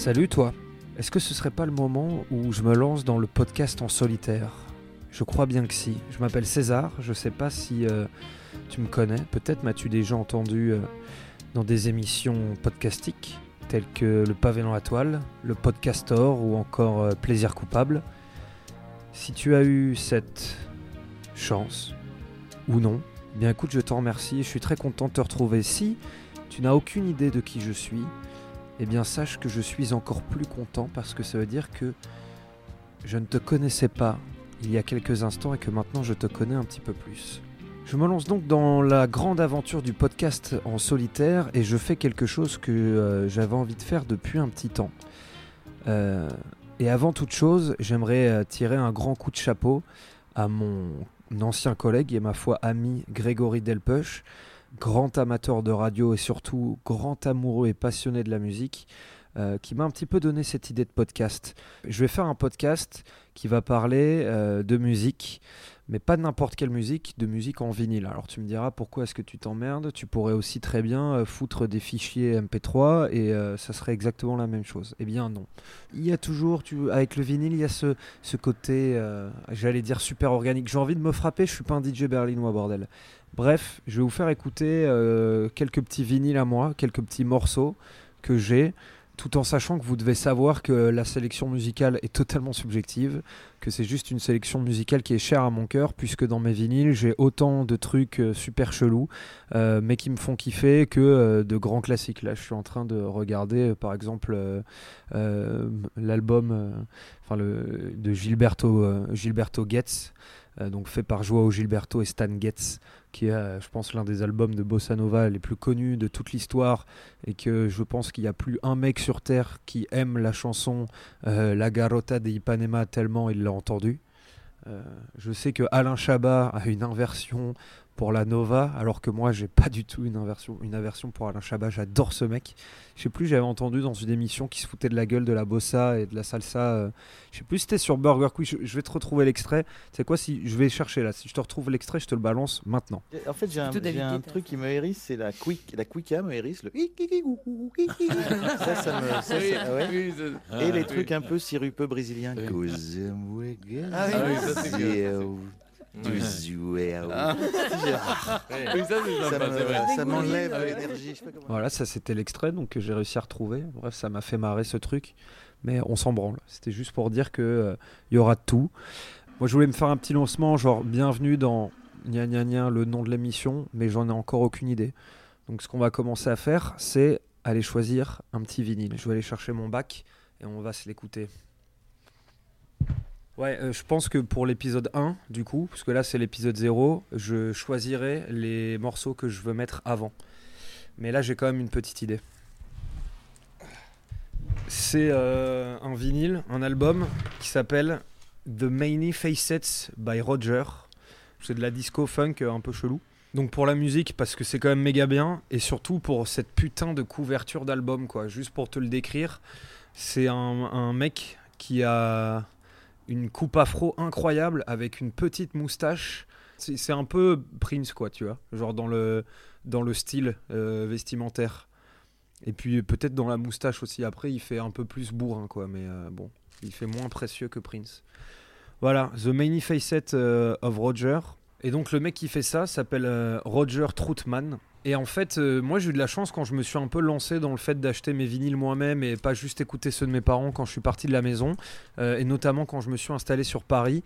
Salut toi, est-ce que ce serait pas le moment où je me lance dans le podcast en solitaire? Je crois bien que si. Je m'appelle César, je sais pas si euh, tu me connais, peut-être m'as-tu déjà entendu euh, dans des émissions podcastiques telles que Le Pavé dans la Toile, Le Podcastor ou encore euh, Plaisir Coupable. Si tu as eu cette chance ou non, eh bien écoute, je t'en remercie je suis très content de te retrouver. Si tu n'as aucune idée de qui je suis, eh bien sache que je suis encore plus content parce que ça veut dire que je ne te connaissais pas il y a quelques instants et que maintenant je te connais un petit peu plus. Je me lance donc dans la grande aventure du podcast en solitaire et je fais quelque chose que euh, j'avais envie de faire depuis un petit temps. Euh, et avant toute chose, j'aimerais euh, tirer un grand coup de chapeau à mon ancien collègue et ma foi ami Grégory Delpeuch, grand amateur de radio et surtout grand amoureux et passionné de la musique, euh, qui m'a un petit peu donné cette idée de podcast. Je vais faire un podcast qui va parler euh, de musique, mais pas de n'importe quelle musique, de musique en vinyle. Alors tu me diras pourquoi est-ce que tu t'emmerdes? Tu pourrais aussi très bien euh, foutre des fichiers MP3 et ça serait exactement la même chose. Eh bien non. Il y a toujours, tu, avec le vinyle, il y a ce, ce côté, j'allais dire super organique. J'ai envie de me frapper, je suis pas un DJ berlinois bordel. Bref, je vais vous faire écouter euh, quelques petits vinyles à moi, quelques petits morceaux que j'ai, tout en sachant que vous devez savoir que la sélection musicale est totalement subjective, que c'est juste une sélection musicale qui est chère à mon cœur, puisque dans mes vinyles, j'ai autant de trucs euh, super chelous, euh, mais qui me font kiffer, que de grands classiques. Là, je suis en train de regarder, par exemple, l'album de Gilberto, Gilberto Getz, donc fait par Joao Gilberto et Stan Getz, qui est, euh, je pense, l'un des albums de bossa nova les plus connus de toute l'histoire, et que je pense qu'il n'y a plus un mec sur Terre qui aime la chanson euh, La Garota de Ipanema tellement il l'a entendue. Euh, je sais que Alain Chabat a une inversion pour la Nova, alors que moi j'ai pas du tout une inversion, une aversion pour Alain Chabat. J'adore ce mec. Je sais plus, j'avais entendu dans une émission qui se foutait de la gueule de la bossa et de la salsa. euh, je sais plus si c'était sur Burger Quiz. Je, je vais te retrouver l'extrait. C'est quoi si je vais chercher là Si je te retrouve l'extrait, je te le balance maintenant. En fait, j'ai un, truc qui me hérisse, c'est la quick, la quicka me hérisse, le ça, ça me, ça, ça- ah ouais. Et les trucs un peu sirupeux brésiliens. Ah ah oui, ça, Ah. Ça, m'enlève l'énergie. Voilà, ça c'était l'extrait donc que j'ai réussi à retrouver. Bref, ça m'a fait marrer ce truc, mais on s'en branle. C'était juste pour dire que euh, il y aura tout. Moi, je voulais me faire un petit lancement, genre bienvenue dans gna gna gna, le nom de l'émission, mais j'en ai encore aucune idée. Donc, ce qu'on va commencer à faire, c'est aller choisir un petit vinyle. Je vais aller chercher mon bac et on va se l'écouter. Ouais, euh, je pense que pour l'épisode 1, du coup, parce que là c'est l'épisode 0, je choisirai les morceaux que je veux mettre avant. Mais là j'ai quand même une petite idée. C'est euh, un vinyle, un album qui s'appelle The Many Facets by Roger. C'est de la disco funk euh, un peu chelou. Donc pour la musique, parce que c'est quand même méga bien, et surtout pour cette putain de couverture d'album, quoi. Juste pour te le décrire, c'est un, un mec qui a une coupe afro incroyable avec une petite moustache. C'est un peu Prince, quoi, tu vois. Genre dans le, dans le style euh, vestimentaire. Et puis peut-être dans la moustache aussi. Après, il fait un peu plus bourrin, quoi. Mais euh, bon, il fait moins précieux que Prince. Voilà, The Many Facets euh, of Roger. Et donc le mec qui fait ça s'appelle euh, Roger Troutman. Et en fait, euh, moi j'ai eu de la chance quand je me suis un peu lancé dans le fait d'acheter mes vinyles moi-même et pas juste écouter ceux de mes parents quand je suis parti de la maison, euh, et notamment quand je me suis installé sur Paris.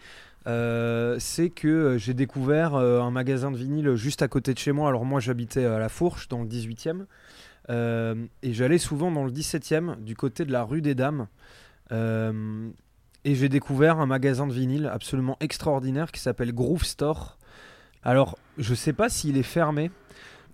c'est que j'ai découvert un magasin de vinyle juste à côté de chez moi. Alors moi j'habitais à La Fourche dans le 18e euh, et j'allais souvent dans le 17e du côté de la rue des Dames. Et j'ai découvert un magasin de vinyle absolument extraordinaire qui s'appelle Groove Store. Alors, je sais pas s'il est fermé,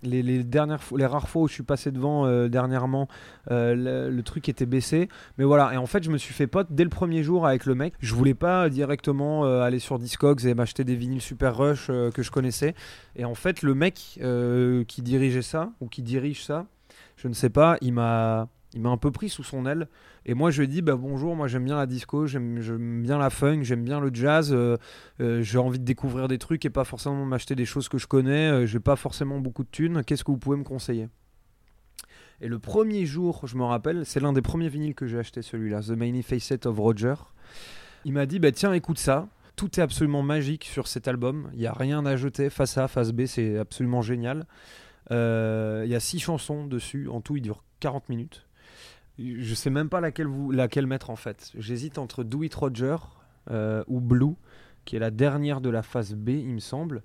les, dernières les rares fois où je suis passé devant euh, dernièrement, euh, le, truc était baissé. Mais voilà, et en fait, je me suis fait pote dès le premier jour avec le mec. Je voulais pas directement euh, aller sur Discogs et m'acheter des vinyles Super Rush que je connaissais. Et en fait, le mec qui dirigeait ça, ou qui dirige ça, je ne sais pas. Il m'a un peu pris sous son aile et moi je dit bah bonjour moi j'aime bien la disco j'aime bien la funk j'aime bien le jazz euh, euh, j'ai envie de découvrir des trucs et pas forcément m'acheter des choses que je connais euh, j'ai pas forcément beaucoup de thunes. Qu'est-ce que vous pouvez me conseiller? Et le premier jour je me rappelle c'est l'un des premiers vinyles que j'ai acheté celui-là The Many Facets of Roger. Il m'a dit bah tiens écoute ça. Tout est absolument magique sur cet album. Il y a rien à jeter. Face A face B c'est absolument génial. Il y a six chansons dessus. En tout il dure 40 minutes je sais même pas laquelle, vous, laquelle mettre en fait. J'hésite entre Do It Roger euh, ou Blue, qui est la dernière de la phase B, il me semble.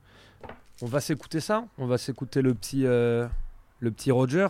On va s'écouter ça? On va s'écouter le petit, euh, le petit Roger?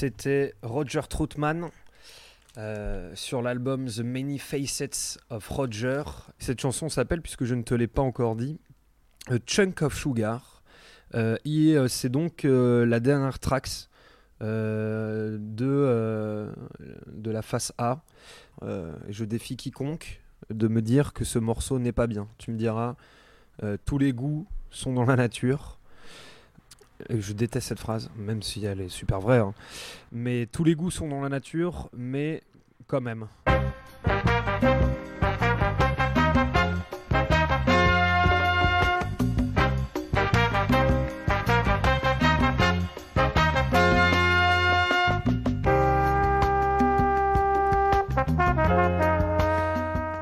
C'était Roger Troutman euh, sur l'album The Many Facets of Roger. Cette chanson s'appelle, puisque je ne te l'ai pas encore dit, A Chunk of Sugar. Euh, et euh, c'est donc la dernière tracks euh, de, la face A. Je défie quiconque de me dire que ce morceau n'est pas bien. Tu me diras, tous les goûts sont dans la nature. Et je déteste cette phrase, même si elle est super vraie. hein. Mais tous les goûts sont dans la nature, mais quand même.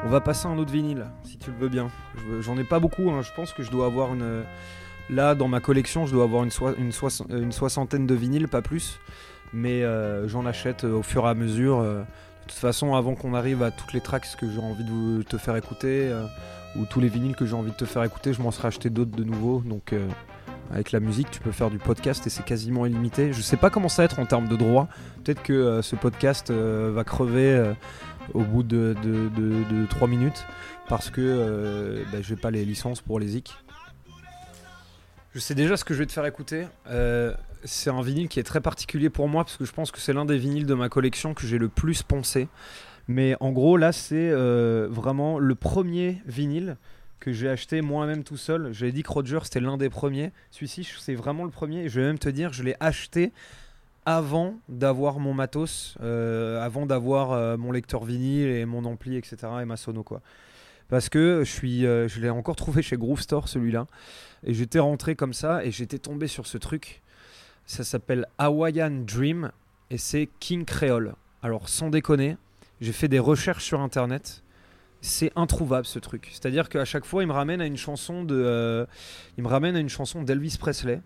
On va passer à un autre vinyle, si tu le veux bien. J'en ai pas beaucoup, hein. je pense que je dois avoir une... Là, dans ma collection, je dois avoir une, une soixantaine de vinyles, pas plus. Mais euh, j'en achète euh, au fur et à mesure. euh. de toute façon, avant qu'on arrive à toutes les tracks que j'ai envie de te faire écouter, euh, ou tous les vinyles que j'ai envie de te faire écouter, je m'en serais acheté d'autres de nouveau. Donc, euh, avec la musique, tu peux faire du podcast et c'est quasiment illimité. Je sais pas comment ça va être en termes de droits. Peut-être que euh, ce podcast euh, va crever euh, au bout de, de, de, de 3 minutes parce que euh, bah, j'ai pas les licences pour les zik. Je sais déjà ce que je vais te faire écouter. Euh, c'est un vinyle qui est très particulier pour moi parce que je pense que c'est l'un des vinyles de ma collection que j'ai le plus poncé. Mais en gros, là, c'est euh, vraiment le premier vinyle que j'ai acheté moi-même tout seul. J'avais dit que Roger c'était l'un des premiers. Celui-ci, c'est vraiment le premier. Je vais même te dire, je l'ai acheté avant d'avoir mon matos, euh, avant d'avoir mon lecteur vinyle et mon ampli, etc. et ma sono quoi. Parce que euh, je l'ai encore trouvé chez Groove Store celui-là, et j'étais rentré comme ça et j'étais tombé sur ce truc. Ça s'appelle Hawaiian Dream et c'est King Creole. Alors sans déconner, j'ai fait des recherches sur internet. C'est introuvable ce truc. C'est-à-dire qu'à chaque fois, il me une chanson de, euh, il me ramène à une chanson d'Elvis Presley.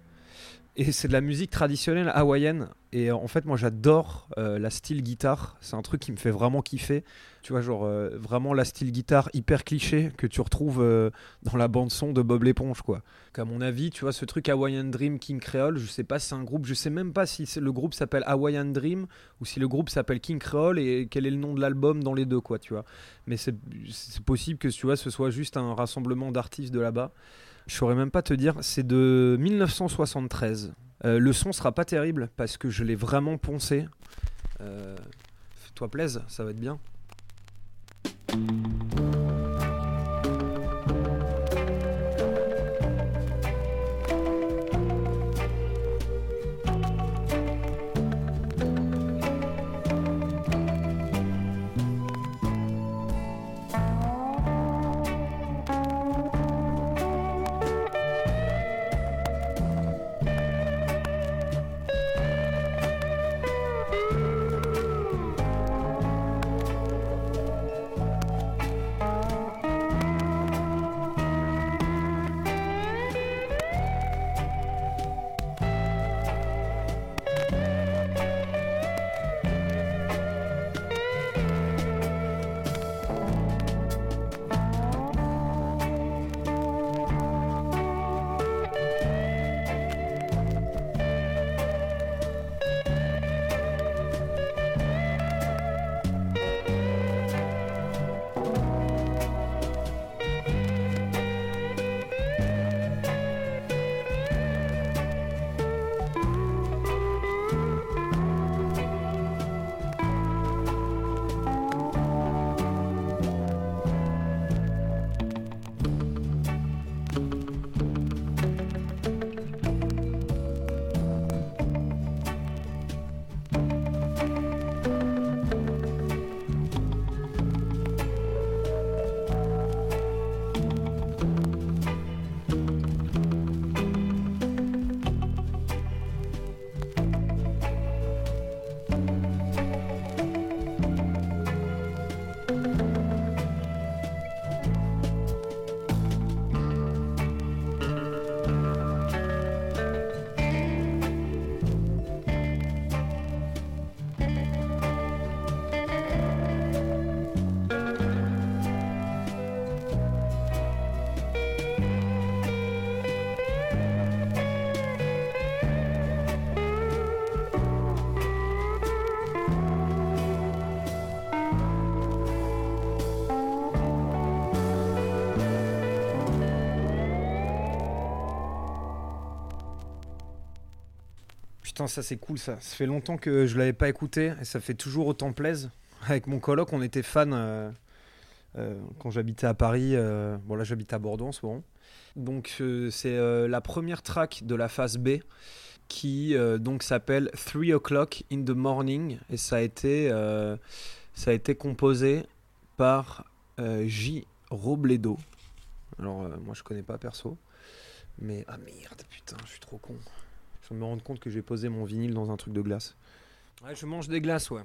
Et c'est de la musique traditionnelle hawaïenne. Et en fait, moi, j'adore euh, la style guitare. C'est un truc qui me fait vraiment kiffer. Tu vois, genre euh, vraiment la style guitare hyper cliché que tu retrouves euh, dans la bande son de Bob l'éponge, quoi. Qu'à mon avis, tu vois, ce truc Hawaiian Dream King Creole, je sais pas si c'est un groupe, je sais même pas si le groupe s'appelle Hawaiian Dream ou si le groupe s'appelle King Creole et quel est le nom de l'album dans les deux, quoi, tu vois. Mais c'est possible que tu vois, ce soit juste un rassemblement d'artistes de là-bas. Je saurais même pas te dire, c'est de 1973. Euh, le son sera pas terrible parce que je l'ai vraiment poncé. Euh, Fais-toi plaise, ça va être bien. Ça c'est cool ça. Ça fait longtemps que je l'avais pas écouté et ça fait toujours autant plaise. Avec mon coloc, on était fan euh, euh, quand j'habitais à Paris. euh, bon, là, j'habite à Bordeaux en ce moment. Donc, euh, c'est la première track de la phase B qui donc s'appelle 3 o'clock in the morning et ça a été, ça a été composé par J. Robledo. Alors, moi, je connais pas perso. Mais ah merde, putain, je suis trop con. Je me rendre compte que j'ai posé mon vinyle dans un truc de glace. Ouais, je mange des glaces, ouais.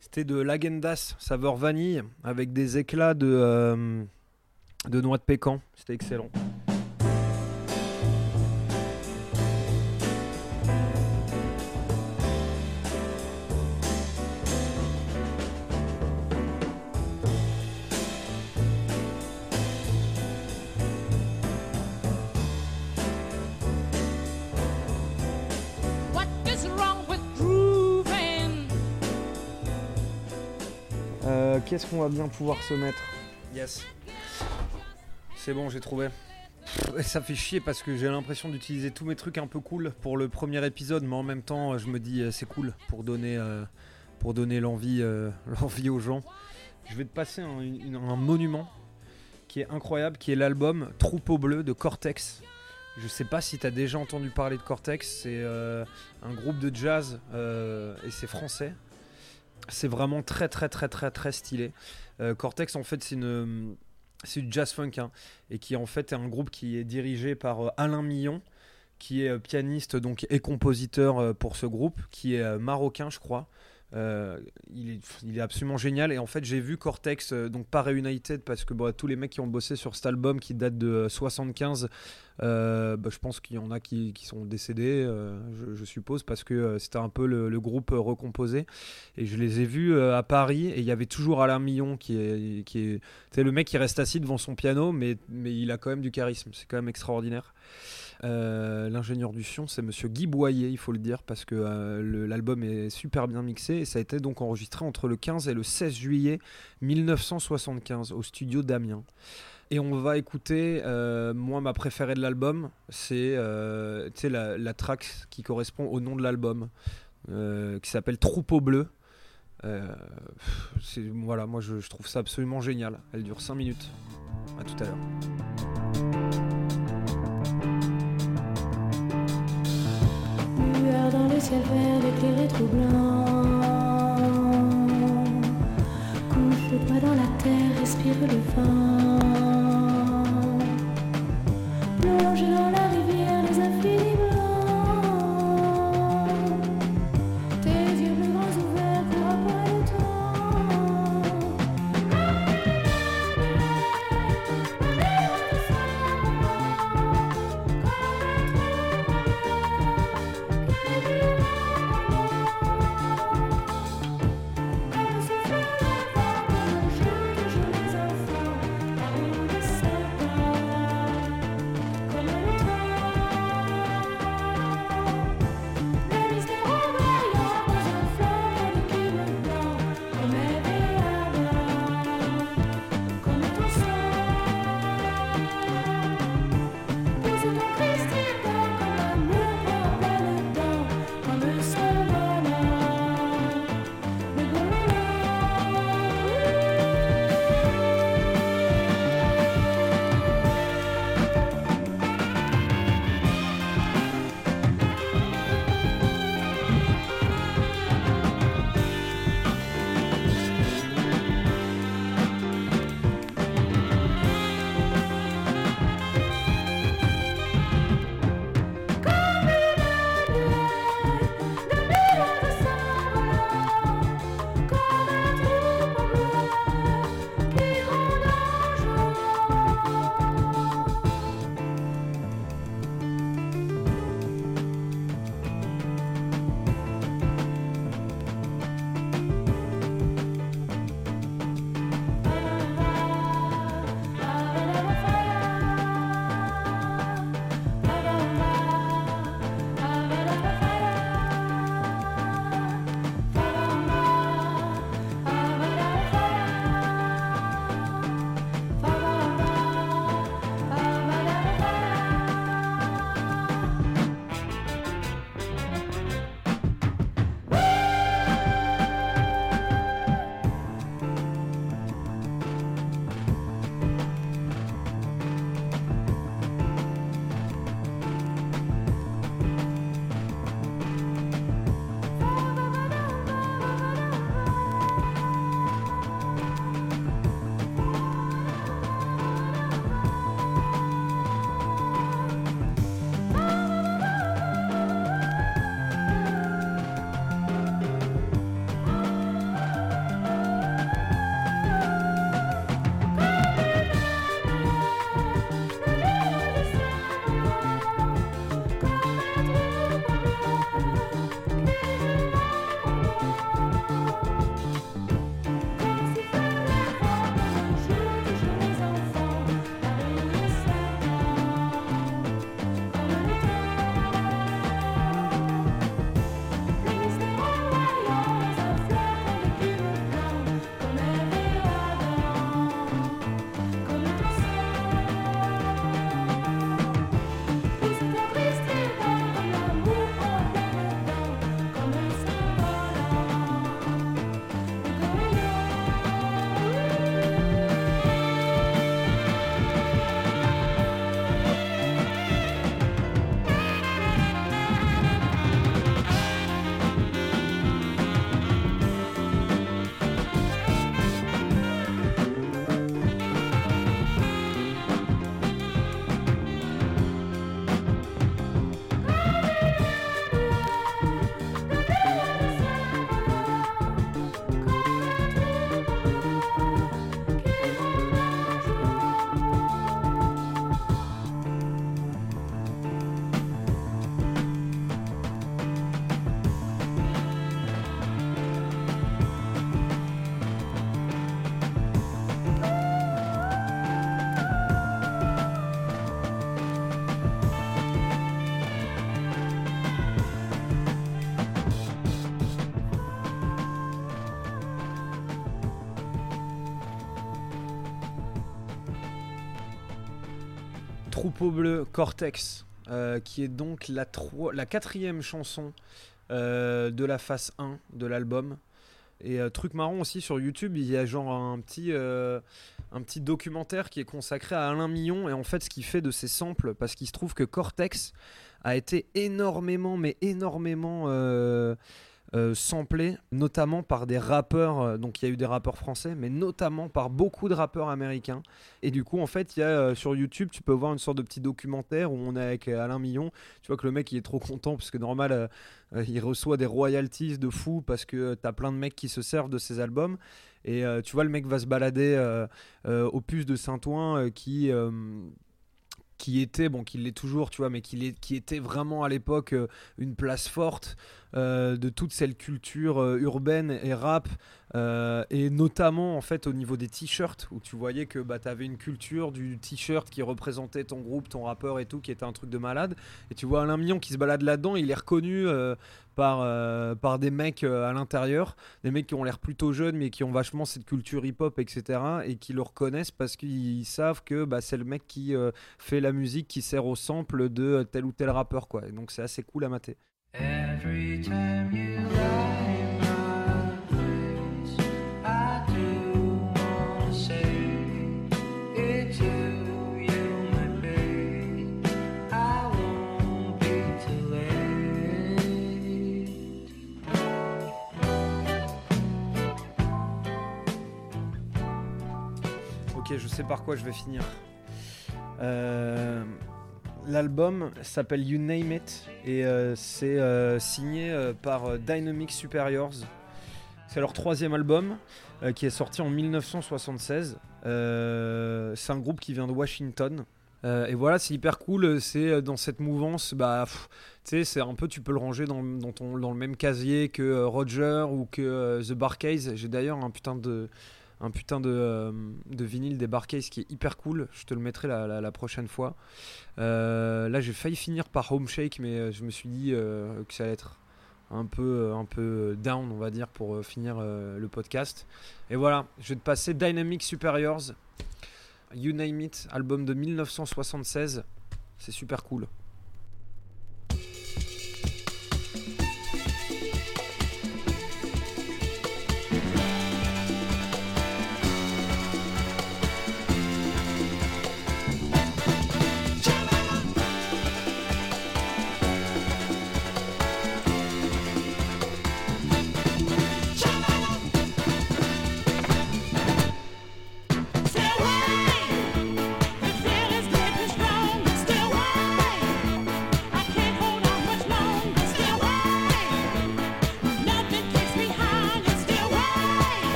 C'était de l'Agendas saveur vanille avec des éclats de, euh, de noix de pécan. C'était excellent. Qu'est-ce qu'on va bien pouvoir se mettre Yes. C'est bon, j'ai trouvé. Ça fait chier parce que j'ai l'impression d'utiliser tous mes trucs un peu cool pour le premier épisode, mais en même temps, je me dis euh, c'est cool pour donner, euh, pour donner l'envie, euh, l'envie aux gens. Je vais te passer un, monument qui est incroyable, qui est l'album Troupeau Bleu de Cortex. Je sais pas si tu as déjà entendu parler de Cortex, c'est un groupe de jazz et c'est français. C'est vraiment très très très très très stylé. Euh, Cortex en fait c'est une c'est du jazz funk hein, et qui en fait est un groupe qui est dirigé par euh, Alain Millon qui est euh, pianiste donc et compositeur pour ce groupe qui est marocain je crois. Euh, il, est, absolument génial. Et en fait j'ai vu Cortex euh, donc pas Reunited parce que bon, tous les mecs qui ont bossé sur cet album qui date de euh, 75 euh, bah, je pense qu'il y en a qui, sont décédés je, suppose parce que c'était un peu le, groupe recomposé. Et je les ai vus à Paris et il y avait toujours Alain Millon qui est, le mec qui reste assis devant son piano mais il a quand même du charisme. C'est quand même extraordinaire euh, L'ingénieur du son, c'est Monsieur Guy Boyer, il faut le dire, parce que euh, l'album est super bien mixé et ça a été donc enregistré entre le 15 et le 16 juillet 1975 au studio d'Amiens. Et on va écouter, euh, moi ma préférée de l'album, c'est la, la track qui correspond au nom de l'album, qui s'appelle Troupeau Bleu. Voilà, moi je, je trouve ça absolument génial. Elle dure 5 minutes. À tout à l'heure. Dans le ciel vert éclairé troublant. Couche le poids dans la terre, respire le vent. Plonge dans la Troupeau Bleu Cortex, euh, qui est donc la, quatrième chanson euh, de la phase 1 de l'album. Et euh, truc marrant aussi sur YouTube, il y a genre un petit, documentaire qui est consacré à Alain Millon et en fait ce qu'il fait de ses samples, parce qu'il se trouve que Cortex a été énormément, mais énormément euh, samplé, notamment par des rappeurs, euh, donc il y a eu des rappeurs français, mais notamment par beaucoup de rappeurs américains. Et du coup, en fait, il y a euh, sur YouTube, tu peux voir une sorte de petit documentaire où on est avec euh, Alain Millon. Tu vois que le mec, il est trop content parce que normal, il reçoit des royalties de fou parce que t'as plein de mecs qui se servent de ses albums. Et tu vois, le mec va se balader au puce de Saint-Ouen qui. Qui était, bon, qui l'est toujours, tu vois, mais qui, était vraiment à l'époque euh, une place forte euh, de toute cette culture euh, urbaine et rap, et notamment en fait au niveau des t-shirts, où tu voyais que bah, tu avais une culture du t-shirt qui représentait ton groupe, ton rappeur et tout, qui était un truc de malade. Et tu vois Alain Millon qui se balade là-dedans, il est reconnu par, euh, par des mecs euh, à l'intérieur, des mecs qui ont l'air plutôt jeunes, mais qui ont vachement cette culture hip-hop, etc., et qui le reconnaissent parce qu'ils savent que bah, c'est le mec qui euh, fait la musique qui sert au sample de tel ou tel rappeur, quoi. Donc c'est assez cool à mater. Ok, je sais par quoi je vais finir. Euh, L'album s'appelle You Name It et euh, c'est euh, signé par Dynamic Superiors. C'est leur troisième album qui est sorti en 1976. Euh, c'est un groupe qui vient de Washington. Et voilà, c'est hyper cool. C'est dans cette mouvance, bah, tu sais, c'est un peu, tu peux le ranger dans, ton, dans le même casier que Roger ou que The Barcase. J'ai d'ailleurs un putain de, un putain de, euh, vinyle des Barcase qui est hyper cool. Je te le mettrai la, prochaine fois. Euh, là, j'ai failli finir par Home Shake, mais euh, je me suis dit que ça allait être un peu, un peu down, on va dire, pour finir le podcast. Et voilà, je vais te passer Dynamic Superiors, You Name It, album de 1976. C'est super cool.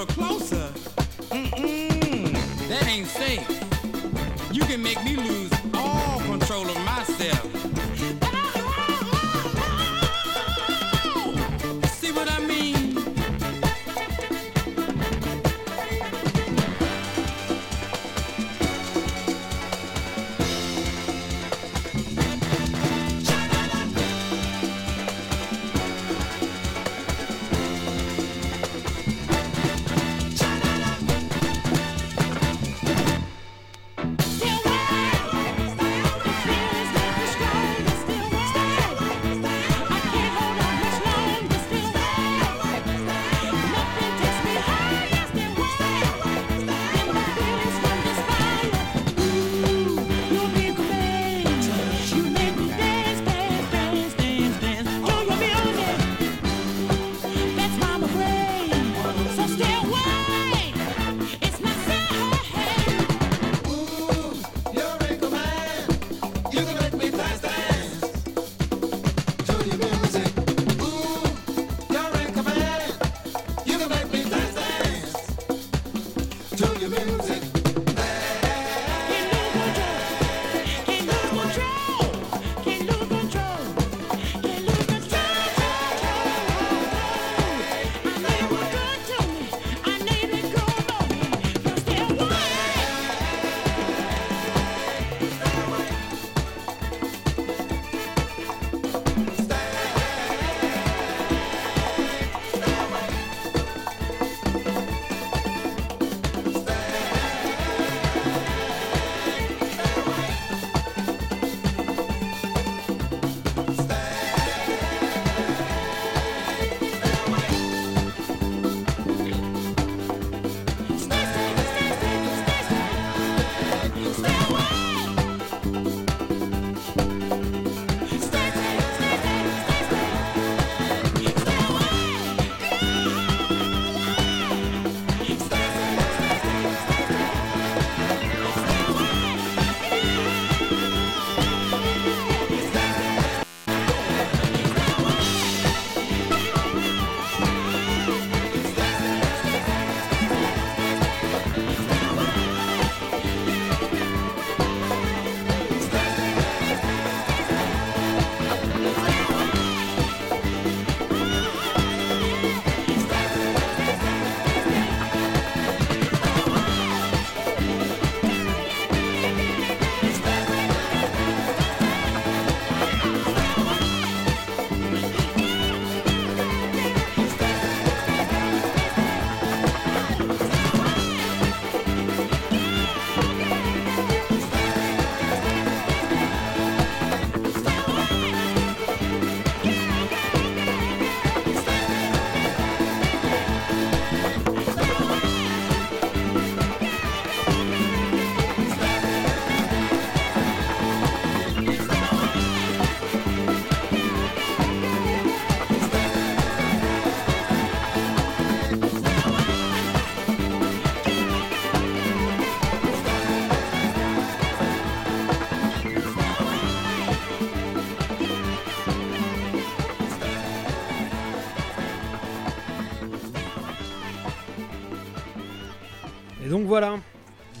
Little closer. Mm-mm. That ain't safe. You can make me lose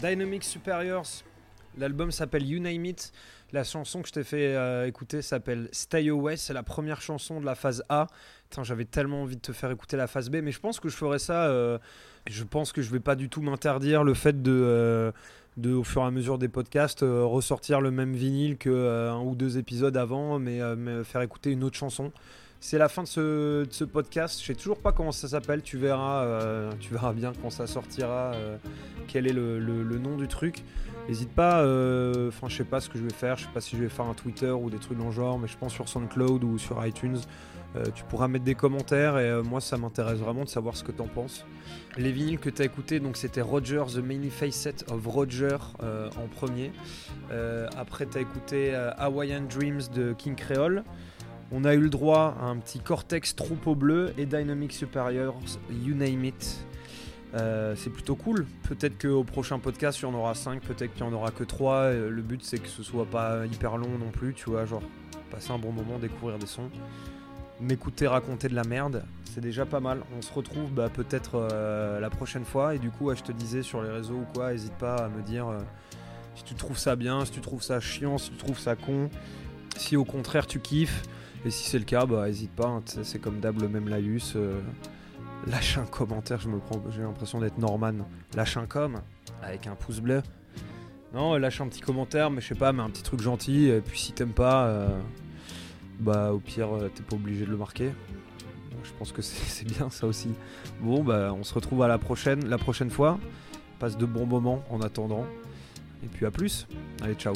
Dynamic Superiors. L'album s'appelle You Name It. La chanson que je t'ai fait euh, écouter s'appelle Stay Away. C'est la première chanson de la phase A. J'avais tellement envie de te faire écouter la phase B, mais je pense que je ferai ça. euh, je pense que je vais pas du tout m'interdire le fait de, euh, au fur et à mesure des podcasts, ressortir le même vinyle que euh, un ou deux épisodes avant, mais me faire écouter une autre chanson. C'est la fin de ce, podcast. Je sais toujours pas comment ça s'appelle. Tu verras, euh, tu verras bien quand ça sortira. euh, quel est le, nom du truc N'hésite pas. euh, Enfin, je sais pas ce que je vais faire. Je sais pas si je vais faire un Twitter ou des trucs dans le genre, mais je pense sur SoundCloud ou sur iTunes. tu pourras mettre des commentaires et moi ça m'intéresse vraiment de savoir ce que t'en penses. Les vinyles que t'as écoutés, donc c'était Roger, The Many Facets of Roger en premier. Après t'as écouté Hawaiian Dreams de King Creole. On a eu le droit à un petit Cortex Troupeau Bleu et Dynamic Superiors, You Name It. Euh, c'est plutôt cool. Peut-être qu'au prochain podcast, il y en aura 5, peut-être qu'il y en aura que 3. le but, c'est que ce soit pas hyper long non plus, tu vois, genre passer un bon moment, découvrir des sons. M'écouter raconter de la merde, c'est déjà pas mal. On se retrouve bah, peut-être euh, la prochaine fois. Et du coup, je te disais sur les réseaux ou quoi, n'hésite pas à me dire euh, si tu trouves ça bien, si tu trouves ça chiant, si tu trouves ça con. Si au contraire tu kiffes. Et si c'est le cas, bah hésite pas, hein, c'est comme d'hab le même laïus. euh, lâche un commentaire, je me prends, j'ai l'impression d'être Norman. Lâche un com avec un pouce bleu. Non, lâche un petit commentaire, mais je sais pas, mais un petit truc gentil. Et puis si t'aimes pas, euh, bah au pire, euh, t'es pas obligé de le marquer. Je pense que c'est c'est bien ça aussi. Bon, bah on se retrouve à la prochaine, la prochaine fois. Passe de bons moments en attendant. Et puis à plus. Allez, ciao.